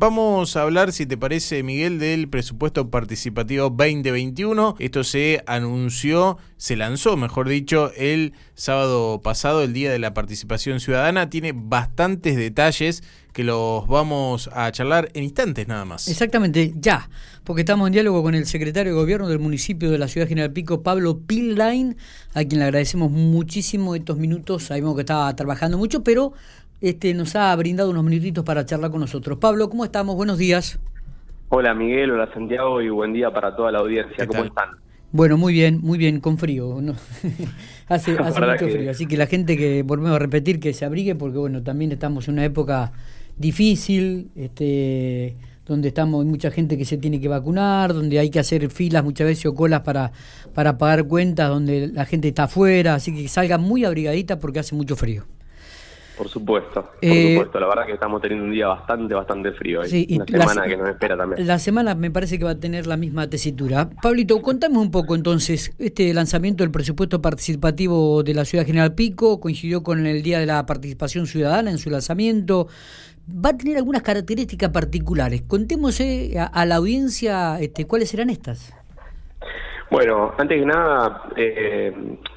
Vamos a hablar, si te parece, Miguel, del presupuesto participativo 2021. Esto se anunció, se lanzó, mejor dicho, el sábado pasado, el Día de la Participación Ciudadana. Tiene bastantes detalles que los vamos a charlar en instantes nada más. Exactamente, ya, porque estamos en diálogo con el secretario de Gobierno del municipio de la Ciudad General Pico, Pablo Pinline, a quien le agradecemos muchísimo estos minutos. Sabemos que estaba trabajando mucho, pero este, nos ha brindado unos minutitos para charlar con nosotros. Pablo, ¿cómo estamos? Buenos días. Hola Miguel, hola Santiago y buen día para toda la audiencia. ¿Cómo están? Bueno, muy bien, muy bien, con frío. ¿no? hace hace mucho frío, así que la gente que volvemos a repetir que se abrigue porque bueno, también estamos en una época difícil, este donde estamos, hay mucha gente que se tiene que vacunar, donde hay que hacer filas muchas veces o colas para, para pagar cuentas, donde la gente está afuera, así que salga muy abrigadita porque hace mucho frío. Por supuesto, por eh, supuesto. La verdad que estamos teniendo un día bastante, bastante frío. Sí, y la semana que nos espera también. La semana me parece que va a tener la misma tesitura. Pablito, contame un poco entonces. Este lanzamiento del presupuesto participativo de la Ciudad General Pico coincidió con el Día de la Participación Ciudadana en su lanzamiento. Va a tener algunas características particulares. Contemos a, la audiencia este, cuáles serán estas. Bueno, antes que nada, eh,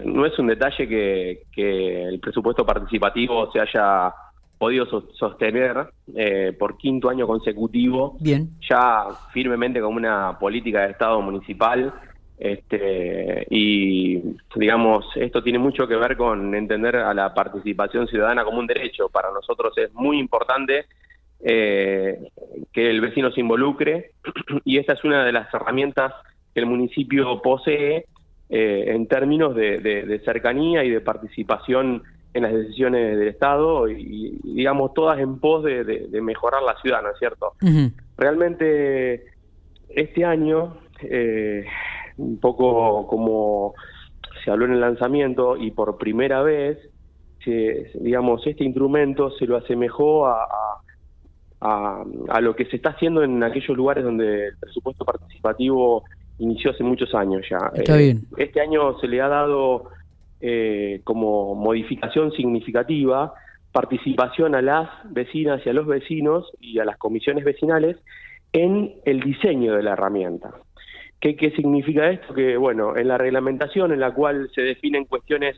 no es un detalle que, el presupuesto participativo se haya podido sostener eh, por quinto año consecutivo, Bien. ya firmemente como una política de Estado municipal. Este, y digamos, esto tiene mucho que ver con entender a la participación ciudadana como un derecho. Para nosotros es muy importante eh, que el vecino se involucre y esta es una de las herramientas que el municipio posee eh, en términos de, cercanía y de participación en las decisiones del Estado y, digamos, todas en pos de, mejorar la ciudad, ¿no es cierto? Realmente, este año, eh, un poco como se habló en el lanzamiento y por primera vez, digamos, este instrumento se lo asemejó a, a, a, lo que se está haciendo en aquellos lugares donde el presupuesto participativo inició hace muchos años ya. Está eh, bien. Este año se le ha dado eh, como modificación significativa participación a las vecinas y a los vecinos y a las comisiones vecinales en el diseño de la herramienta. ¿Qué, qué significa esto? Que, bueno, en la reglamentación en la cual se definen cuestiones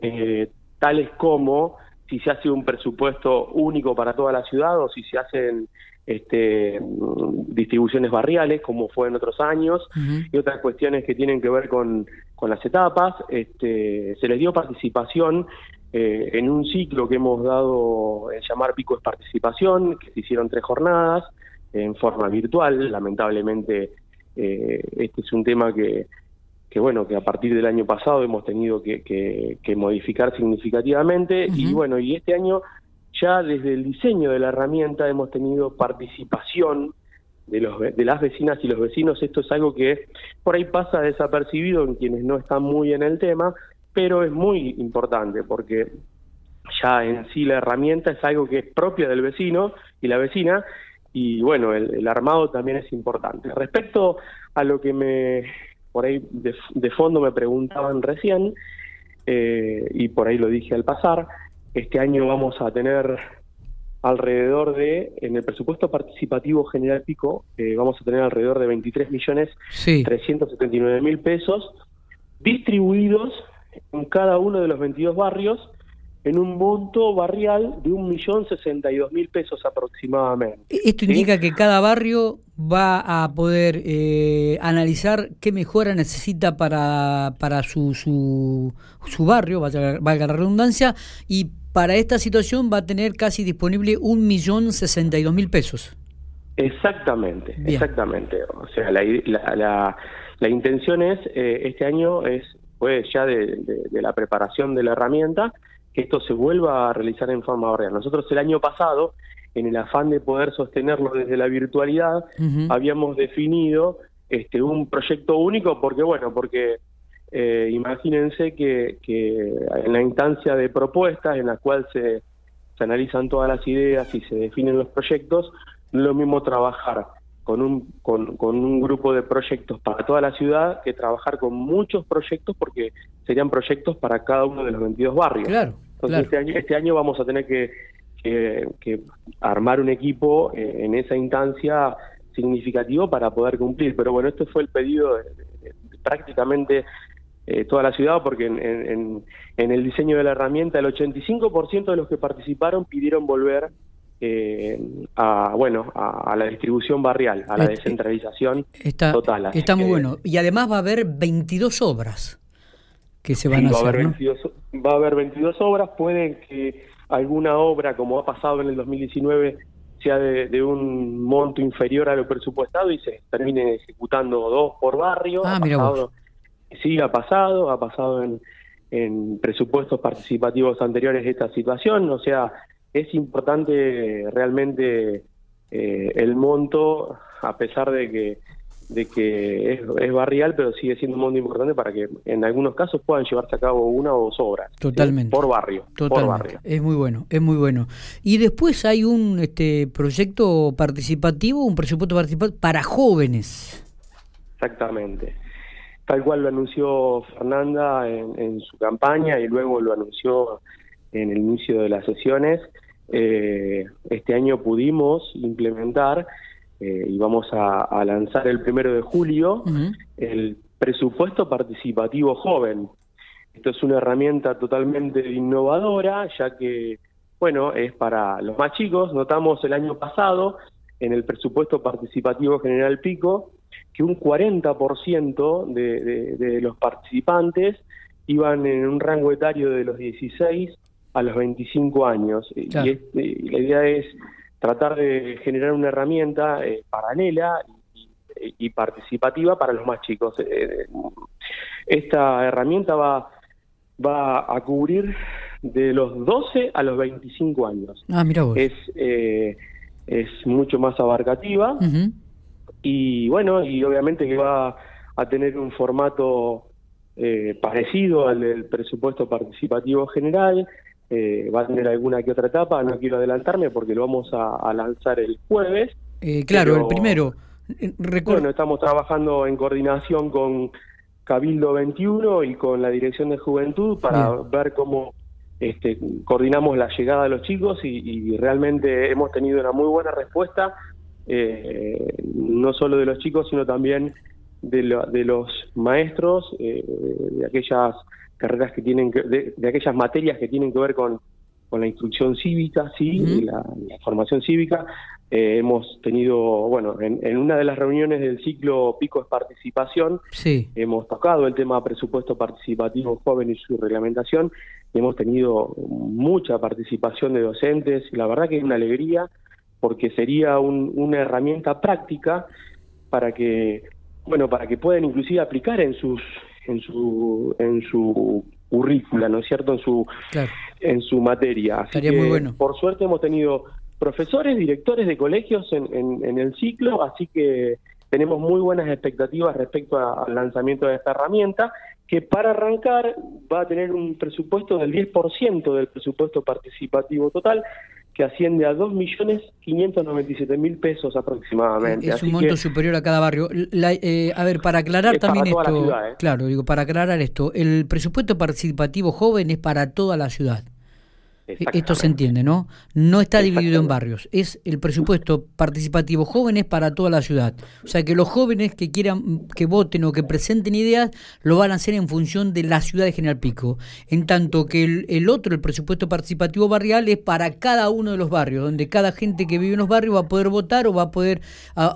eh, tales como si se hace un presupuesto único para toda la ciudad o si se hacen este, distribuciones barriales, como fue en otros años, y otras cuestiones que tienen que ver con, con las etapas. Este, se les dio participación eh, en un ciclo que hemos dado en llamar Pico es Participación, que se hicieron tres jornadas en forma virtual. Lamentablemente, eh, este es un tema que, que bueno, que a partir del año pasado hemos tenido que, que, modificar significativamente y bueno, y este año ya desde el diseño de la herramienta hemos tenido participación de, los, de las vecinas y los vecinos. Esto es algo que por ahí pasa desapercibido en quienes no están muy en el tema, pero es muy importante porque ya en sí la herramienta es algo que es propia del vecino y la vecina y bueno, el, armado también es importante. Respecto a lo que me por ahí de, fondo me preguntaban recién, eh, y por ahí lo dije al pasar, este año vamos a tener alrededor de, en el presupuesto participativo general pico, eh, vamos a tener alrededor de 23 millones 379 mil pesos distribuidos en cada uno de los 22 barrios en un monto barrial de un millón sesenta y dos mil pesos aproximadamente. E-, esto indica que cada barrio va a poder eh, analizar qué mejora necesita para, para su, su, su barrio, valga, valga la redundancia, y para esta situación va a tener casi disponible un millón sesenta y dos mil pesos. Exactamente, exactamente. O sea, la, la, la, intención es, eh, este año es, pues ya de, la preparación de la herramienta, que esto se vuelva a realizar en forma real. Nosotros el año pasado, en el afán de poder sostenerlo desde la virtualidad, habíamos definido este un proyecto único, porque bueno, porque eh, imagínense que, en la instancia de propuestas en la cual se, analizan todas las ideas y se definen los proyectos, lo mismo trabajar con un, con, un grupo de proyectos para toda la ciudad que trabajar con muchos proyectos porque serían proyectos para cada uno de los 22 barrios. Claro, Entonces Este, año, este año vamos a tener que que, armar un equipo eh, en esa instancia significativo para poder cumplir. Pero bueno, este fue el pedido de, prácticamente eh, toda la ciudad, porque en, el diseño de la herramienta el 85% de los que participaron pidieron volver eh, a bueno a, la distribución barrial, a la este, descentralización total. está muy bueno. Y además va a haber 22 obras que se van a hacer. Va a, haber 22, va a haber 22 obras, puede que alguna obra, como ha pasado en el 2019, sea de, un monto inferior a lo presupuestado y se termine ejecutando dos por barrio. Ah, mira Sí, ha pasado, ha pasado en, en presupuestos participativos anteriores esta situación, o sea, es importante realmente eh, el monto, a pesar de que de que es, barrial, pero sigue siendo un monto importante para que en algunos casos puedan llevarse a cabo una o dos obras. Totalmente. Por barrio. Totalmente. Es muy bueno, es muy bueno. Y después hay un este proyecto participativo, un presupuesto participativo para jóvenes. Exactamente. Tal cual lo anunció Fernanda en, su campaña y luego lo anunció en el inicio de las sesiones. Eh, este año pudimos implementar eh, y vamos a, lanzar el primero de julio el presupuesto participativo joven. Esto es una herramienta totalmente innovadora, ya que, bueno, es para los más chicos. Notamos el año pasado en el presupuesto participativo General Pico que un 40% de, de, los participantes iban en un rango etario de los 16 a los 25 años. Y, la idea es tratar de generar una herramienta eh, paralela y, participativa para los más chicos. Eh, esta herramienta va, va a cubrir de los 12 a los 25 años. Ah, mira vos. Es, eh, es mucho más abarcativa y bueno, y obviamente que va a tener un formato parecido al del presupuesto participativo general, eh, va a tener alguna que otra etapa, no quiero adelantarme porque lo vamos a, lanzar el jueves. Eh, claro, el primero. Eh, bueno, estamos trabajando en coordinación con Cabildo 21 y con la Dirección de Juventud para ver cómo este, coordinamos la llegada de los chicos y, realmente hemos tenido una muy buena respuesta, no solo de los chicos, sino también de, de los maestros, de aquellas carreras que tienen que, de, aquellas materias que tienen que ver con, con la instrucción cívica, sí, la, formación cívica. Eh, hemos tenido, bueno, en, una de las reuniones del ciclo Pico es Participación, sí. hemos tocado el tema presupuesto participativo joven y su reglamentación. hemos tenido mucha participación de docentes y la verdad que es una alegría porque sería una herramienta práctica para que, bueno, para que puedan inclusive aplicar en sus en su en su currícula, ¿no es cierto? En su en su materia. Así muy bueno. Por suerte hemos tenido profesores, directores de colegios en, en, el ciclo, así que tenemos muy buenas expectativas respecto al lanzamiento de esta herramienta, que para arrancar va a tener un presupuesto del 10% del presupuesto participativo total, que asciende a 2.597.000 pesos aproximadamente. Es un monto superior a cada barrio. Eh, a ver, para aclarar también esto, ¿eh? claro, digo, para aclarar esto, el presupuesto participativo joven es para toda la ciudad. Esto se entiende, ¿no? No está dividido en barrios. Es el presupuesto participativo jóvenes para toda la ciudad. O sea que los jóvenes que quieran que voten o que presenten ideas lo van a hacer en función de la ciudad de General Pico. En tanto que el, otro, el presupuesto participativo barrial, es para cada uno de los barrios, donde cada gente que vive en los barrios va a poder votar o va a poder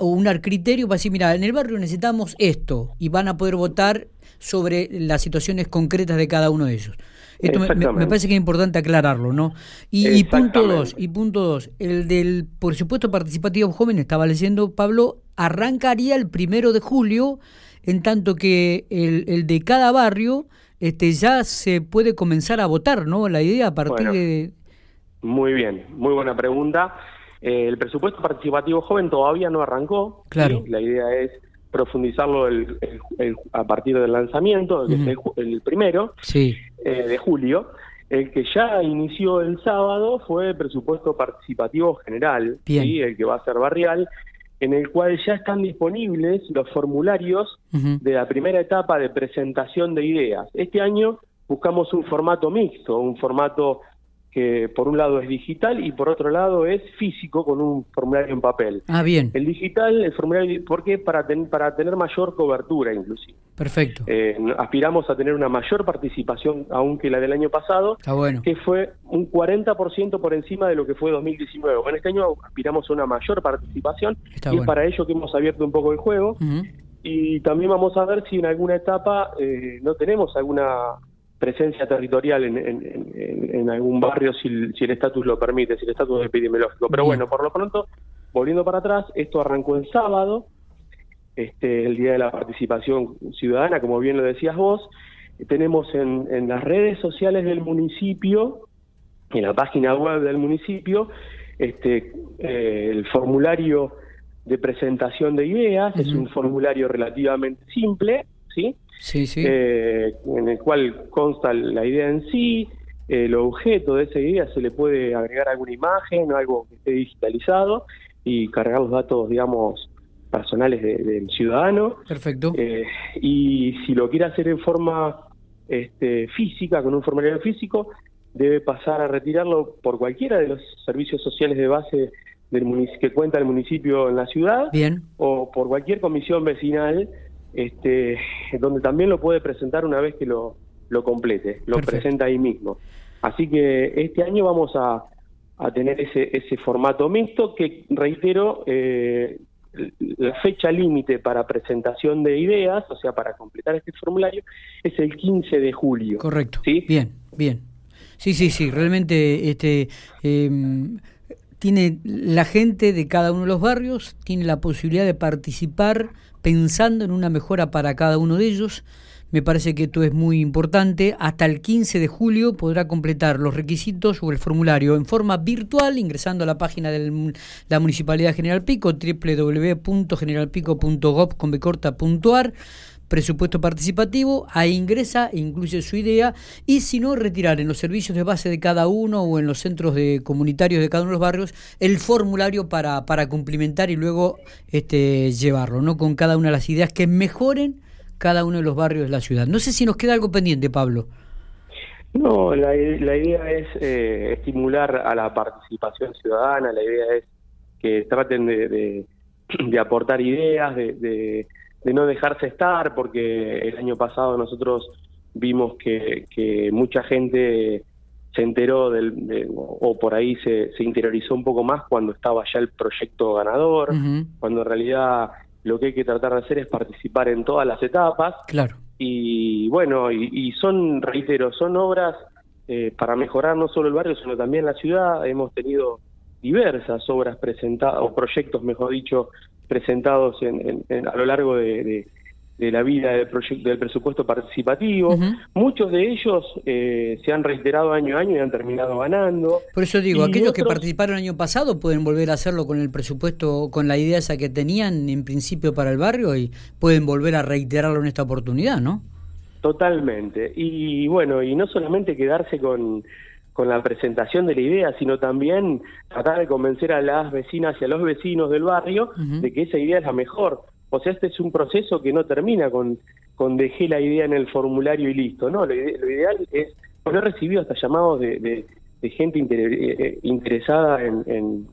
unar criterios para decir, mira, en el barrio necesitamos esto y van a poder votar sobre las situaciones concretas de cada uno de ellos. Esto me, parece que es importante aclararlo, ¿no? Y, punto dos, y punto dos, el del por supuesto participativo joven, estaba leyendo Pablo, arrancaría el primero de julio, en tanto que el, el de cada barrio este ya se puede comenzar a votar, ¿no? La idea a partir de... Muy bien, muy buena pregunta. Eh, el presupuesto participativo joven todavía no arrancó. Claro. La idea es profundizarlo el, a partir del lanzamiento, el, primero sí. Eh, de julio. El que ya inició el sábado fue el presupuesto participativo general, el que va a ser barrial, en el cual ya están disponibles los formularios de la primera etapa de presentación de ideas. Este año buscamos un formato mixto, un formato que por un lado es digital y por otro lado es físico con un formulario en papel. Ah, bien. El digital, el formulario, porque para, para tener mayor cobertura inclusive. Perfecto. Eh, aspiramos a tener una mayor participación aún que la del año pasado, Está bueno. que fue un 40% por encima de lo que fue 2019. En este año aspiramos a una mayor participación y es para ello que hemos abierto un poco el juego. Y también vamos a ver si en alguna etapa eh, no tenemos alguna presencia territorial en, algún barrio si, el estatus lo permite, si el estatus epidemiológico. Pero bueno, por lo pronto, volviendo para atrás, esto arrancó el sábado, este el día de la participación ciudadana, como bien lo decías vos. Tenemos en, las redes sociales del municipio, en la página web del municipio, este eh, el formulario de presentación de ideas, es un formulario relativamente simple, ¿sí? Sí, sí. Eh, en el cual consta la idea en sí, el objeto de esa idea, se le puede agregar alguna imagen o algo que esté digitalizado y cargar los datos, digamos, personales del ciudadano. Perfecto. Eh, y si lo quiere hacer en forma este, física, con un formulario físico, debe pasar a retirarlo por cualquiera de los servicios sociales de base del que cuenta el municipio en la ciudad Bien. o por cualquier comisión vecinal este, donde también lo puede presentar una vez que lo, lo complete, lo presenta ahí mismo. Así que este año vamos a, a tener ese, ese formato mixto que, reitero, eh, la fecha límite para presentación de ideas, o sea, para completar este formulario, es el 15 de julio. Correcto. ¿sí? Bien, bien. Sí, sí, sí, realmente este, em, tiene la gente de cada uno de los barrios, tiene la posibilidad de participar pensando en una mejora para cada uno de ellos. Me parece que esto es muy importante. Hasta el 15 de julio podrá completar los requisitos o el formulario en forma virtual ingresando a la página de la Municipalidad General Pico, www.generalpico.gov.ar presupuesto participativo, ahí ingresa incluye su idea y si no, retirar en los servicios de base de cada uno o en los centros de comunitarios de cada uno de los barrios el formulario para, para cumplimentar y luego este, llevarlo, ¿no? Con cada una de las ideas que mejoren cada uno de los barrios de la ciudad. No sé si nos queda algo pendiente, Pablo. No, la, idea es eh, estimular a la participación ciudadana, la idea es que traten de, de, aportar ideas, de de no dejarse estar, porque el año pasado nosotros vimos que, que mucha gente se enteró del, o por ahí se, se, interiorizó un poco más cuando estaba ya el proyecto ganador, cuando en realidad lo que hay que tratar de hacer es participar en todas las etapas. Claro. Y bueno, y, son, reitero, son obras eh, para mejorar no solo el barrio, sino también la ciudad. Hemos tenido diversas obras presentadas, o proyectos, mejor dicho, presentados en, a lo largo de, la vida del proyecto del presupuesto participativo. Muchos de ellos eh, se han reiterado año a año y han terminado ganando. Por eso digo, aquellos que participaron el año pasado pueden volver a hacerlo con el presupuesto, con la idea esa que tenían en principio para el barrio y pueden volver a reiterarlo en esta oportunidad, ¿no? Totalmente. Y bueno, y no solamente quedarse con con la presentación de la idea, sino también tratar de convencer a las vecinas y a los vecinos del barrio de que esa idea es la mejor. O sea, este es un proceso que no termina con, con dejé la idea en el formulario y listo, ¿no? Lo, ideal es, bueno, he recibido hasta llamados de, gente eh, eh, interesada en,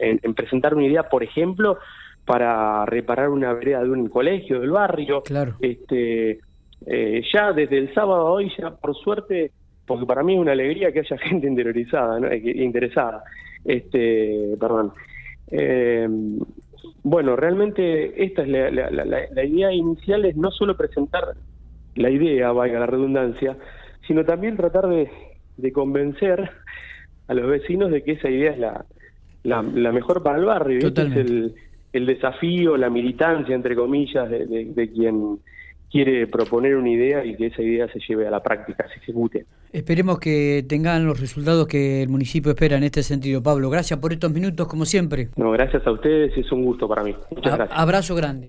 en, presentar una idea, por ejemplo, para reparar una vereda de un colegio del barrio. Claro. Este, eh, ya desde el sábado a hoy, ya por suerte, porque para mí es una alegría que haya gente interiorizada, ¿no? interesada. Este, perdón. Eh, bueno, realmente esta es la, idea inicial es no solo presentar la idea, valga la redundancia, sino también tratar de, convencer a los vecinos de que esa idea es la, la, mejor para el barrio. Este es el, el desafío, la militancia, entre comillas, de, de quien quiere proponer una idea y que esa idea se lleve a la práctica, se ejecute. Esperemos que tengan los resultados que el municipio espera en este sentido. Pablo, gracias por estos minutos, como siempre. No, gracias a ustedes, es un gusto para mí. Muchas gracias. Abrazo grande.